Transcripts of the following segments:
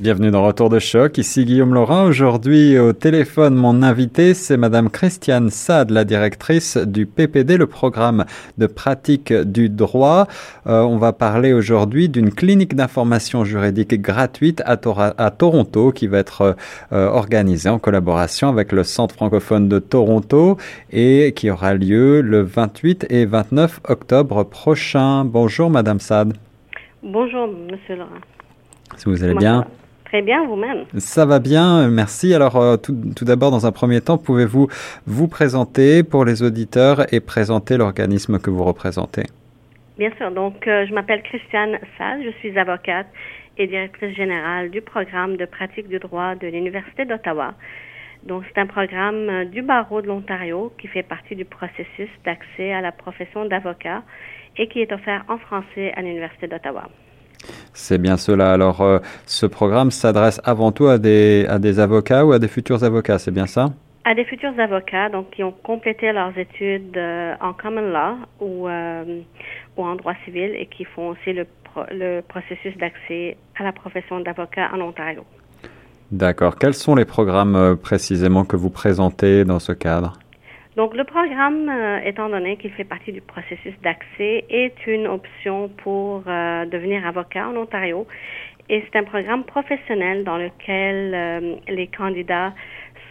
Bienvenue dans Retour de choc, ici Guillaume Laurin. Aujourd'hui au téléphone, mon invité, c'est Madame Christiane Sade, la directrice du PPD, le programme de pratique du droit. Euh, on va parler aujourd'hui d'une clinique d'information juridique gratuite à, à, Toronto qui va être euh, organisée en collaboration avec le Centre francophone de Toronto et qui aura lieu le 28 et 29 octobre prochain. Bonjour Madame Sade. Bonjour Monsieur Laurin. Si vous allez bien? Très bien, vous-même. Ça va bien, merci. Alors, euh, tout, tout d'abord, dans un premier temps, pouvez-vous vous présenter pour les auditeurs et présenter l'organisme que vous représentez? Bien sûr. Donc, euh, je m'appelle Christiane Sall, je suis avocate et directrice générale du programme de pratique du droit de l'Université d'Ottawa. Donc, c'est un programme euh, du barreau de l'Ontario qui fait partie du processus d'accès à la profession d'avocat et qui est offert en français à l'Université d'Ottawa. C'est bien cela. Alors, euh, ce programme s'adresse avant tout à des, à des avocats ou à des futurs avocats, c'est bien ça? À des futurs avocats, donc qui ont complété leurs études euh, en common law ou, euh, ou en droit civil et qui font aussi le, le processus d'accès à la profession d'avocat en Ontario. D'accord. Quels sont les programmes précisément que vous présentez dans ce cadre? Donc, le programme, euh, étant donné qu'il fait partie du processus d'accès, est une option pour euh, devenir avocat en Ontario. Et c'est un programme professionnel dans lequel euh, les candidats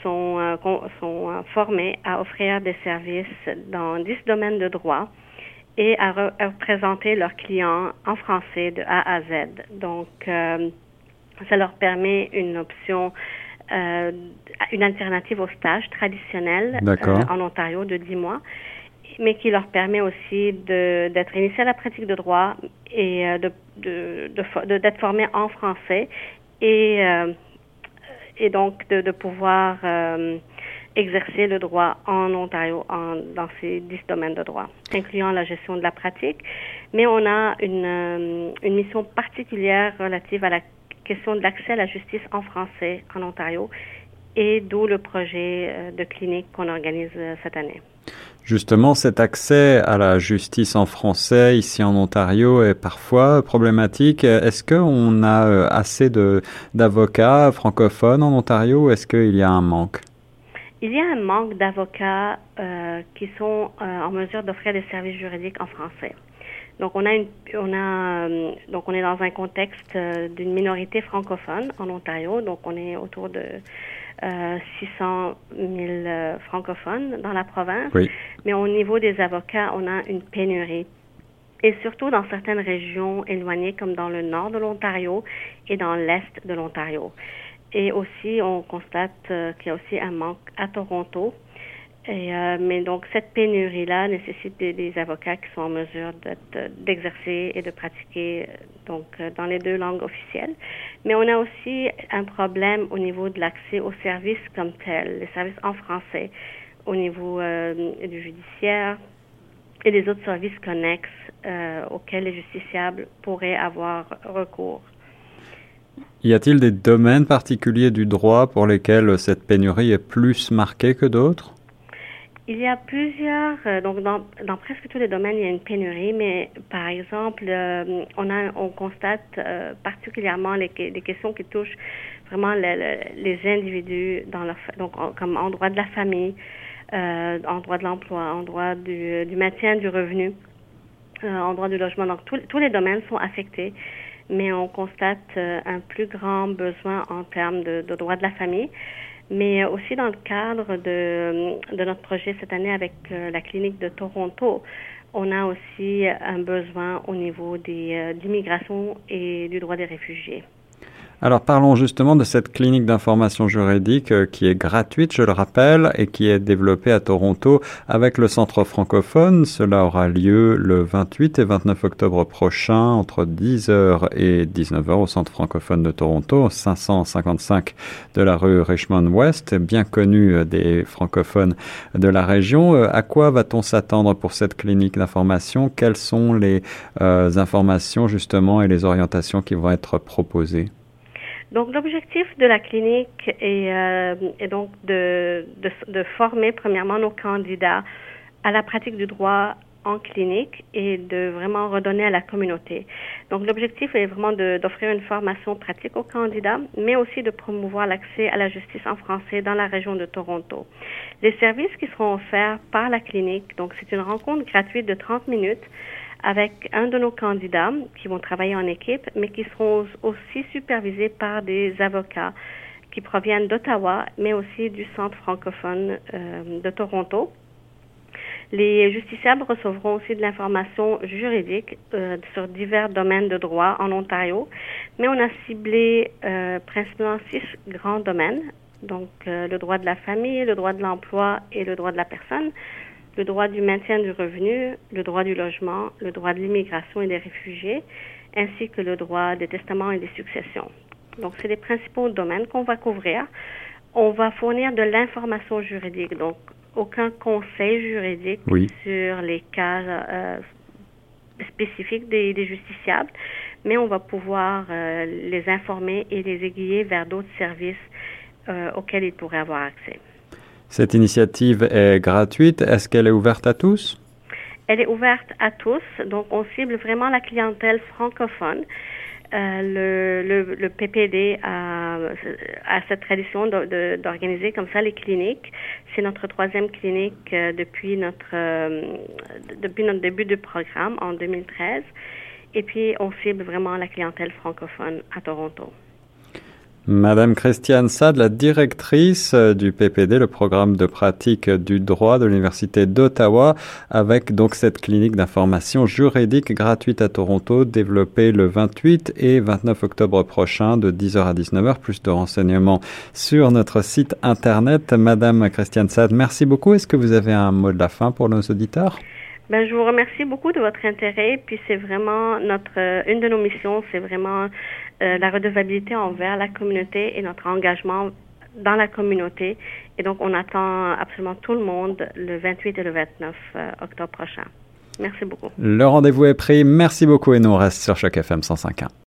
sont, sont formés à offrir des services dans dix domaines de droit et à, représenter leurs clients en français de A à Z. Donc, ça leur permet une option euh, une alternative au stage traditionnel euh, en Ontario de 10 mois, mais qui leur permet aussi d'être initiés à la pratique de droit et euh, de, de, d'être formés en français et, et donc de, de pouvoir exercer le droit en Ontario en, dans ces dix domaines de droit, incluant la gestion de la pratique. Mais on a une, une mission particulière relative à la question de l'accès à la justice en français en Ontario et d'où le projet euh, de clinique qu'on organise euh, cette année. Justement, cet accès à la justice en français ici en Ontario est parfois problématique. Est-ce qu'on a euh, assez d'avocats francophones en Ontario ou est-ce qu'il y a un manque? Il y a un manque d'avocats qui sont en mesure d'offrir des services juridiques en français. Donc on a une, on a euh, donc on est dans un contexte euh, d'une minorité francophone en Ontario, donc on est autour de euh, 600 000 euh, francophones dans la province. Mais au niveau des avocats, on a une pénurie. Et surtout dans certaines régions éloignées comme dans le nord de l'Ontario et dans l'est de l'Ontario. Et aussi, on constate qu'il y a aussi un manque à Toronto euh, mais donc, cette pénurie-là nécessite des, avocats qui sont en mesure d'exercer et de pratiquer euh, donc euh, dans les deux langues officielles. Mais on a aussi un problème au niveau de l'accès aux services comme tels, les services en français, au niveau du judiciaire et des autres services connexes auxquels les justiciables pourraient avoir recours. Y a-t-il des domaines particuliers du droit pour lesquels cette pénurie est plus marquée que d'autres? Il y a plusieurs, euh, donc dans, dans, presque tous les domaines, il y a une pénurie, mais par exemple, euh, on, a, on constate euh, particulièrement les, questions qui touchent vraiment les individus dans leur, donc comme en droit de la famille, en droit de l'emploi, en droit du, du, maintien du revenu, en droit du logement. Donc tous, tous les domaines sont affectés, mais on constate un plus grand besoin en termes de, de droit de la famille mais aussi dans le cadre de, de notre projet cette année avec euh, la clinique de Toronto, on a aussi un besoin au niveau des, euh, de l'immigration et du droit des réfugiés. Alors parlons justement de cette clinique d'information juridique euh, qui est gratuite, je le rappelle, et qui est développée à Toronto avec le centre francophone. Cela aura lieu le 28 et 29 octobre prochain entre 10h et 19h au centre francophone de Toronto, 555 de la rue Richmond West, bien connu euh, des francophones de la région. Euh, à quoi va-t-on s'attendre pour cette clinique d'information? Quelles sont les informations justement et les orientations qui vont être proposées? Donc, l'objectif de la clinique est, euh, donc de, de, de, former premièrement nos candidats à la pratique du droit en clinique et de vraiment redonner à la communauté. Donc, l'objectif est vraiment d'offrir une formation pratique aux candidats, mais aussi de promouvoir l'accès à la justice en français dans la région de Toronto. Les services qui seront offerts par la clinique, donc c'est une rencontre gratuite de 30 minutes avec un de nos candidats qui vont travailler en équipe, mais qui seront aussi supervisés par des avocats qui proviennent d'Ottawa, mais aussi du Centre francophone euh, de Toronto. Les justiciables recevront aussi de l'information juridique euh, sur divers domaines de droit en Ontario, mais on a ciblé euh, principalement six grands domaines, donc le droit de la famille, le droit de l'emploi et le droit de la personne le droit du maintien du revenu, le droit du logement, le droit de l'immigration et des réfugiés, ainsi que le droit des testaments et des successions. Donc, c'est les principaux domaines qu'on va couvrir. On va fournir de l'information juridique, donc aucun conseil juridique sur les cas euh, spécifiques des, justiciables, mais on va pouvoir euh, les informer et les aiguiller vers d'autres services euh, auxquels ils pourraient avoir accès. Cette initiative est gratuite. Est-ce qu'elle est ouverte à tous? Elle est ouverte à tous. Donc, on cible vraiment la clientèle francophone. Euh, le, PPD a, cette tradition d'organiser comme ça les cliniques. C'est notre troisième clinique euh, depuis notre euh, depuis notre début de programme en 2013. Et puis on cible vraiment la clientèle francophone à Toronto. Madame Christiane Sad, la directrice euh, du PPD, le programme de pratique du droit de l'Université d'Ottawa, avec donc cette clinique d'information juridique gratuite à Toronto, développée le 28 et 29 octobre prochain de 10h à 19h. Plus de renseignements sur notre site internet. Madame Christiane Sad, merci beaucoup. Est-ce que vous avez un mot de la fin pour nos auditeurs? Ben, je vous remercie beaucoup de votre intérêt. Puis c'est vraiment notre euh, une de nos missions, c'est vraiment euh, la redevabilité envers la communauté et notre engagement dans la communauté. Et donc on attend absolument tout le monde le 28 et le 29 euh, octobre prochain. Merci beaucoup. Le rendez-vous est pris. Merci beaucoup et nous on reste sur Choc FM 105.1.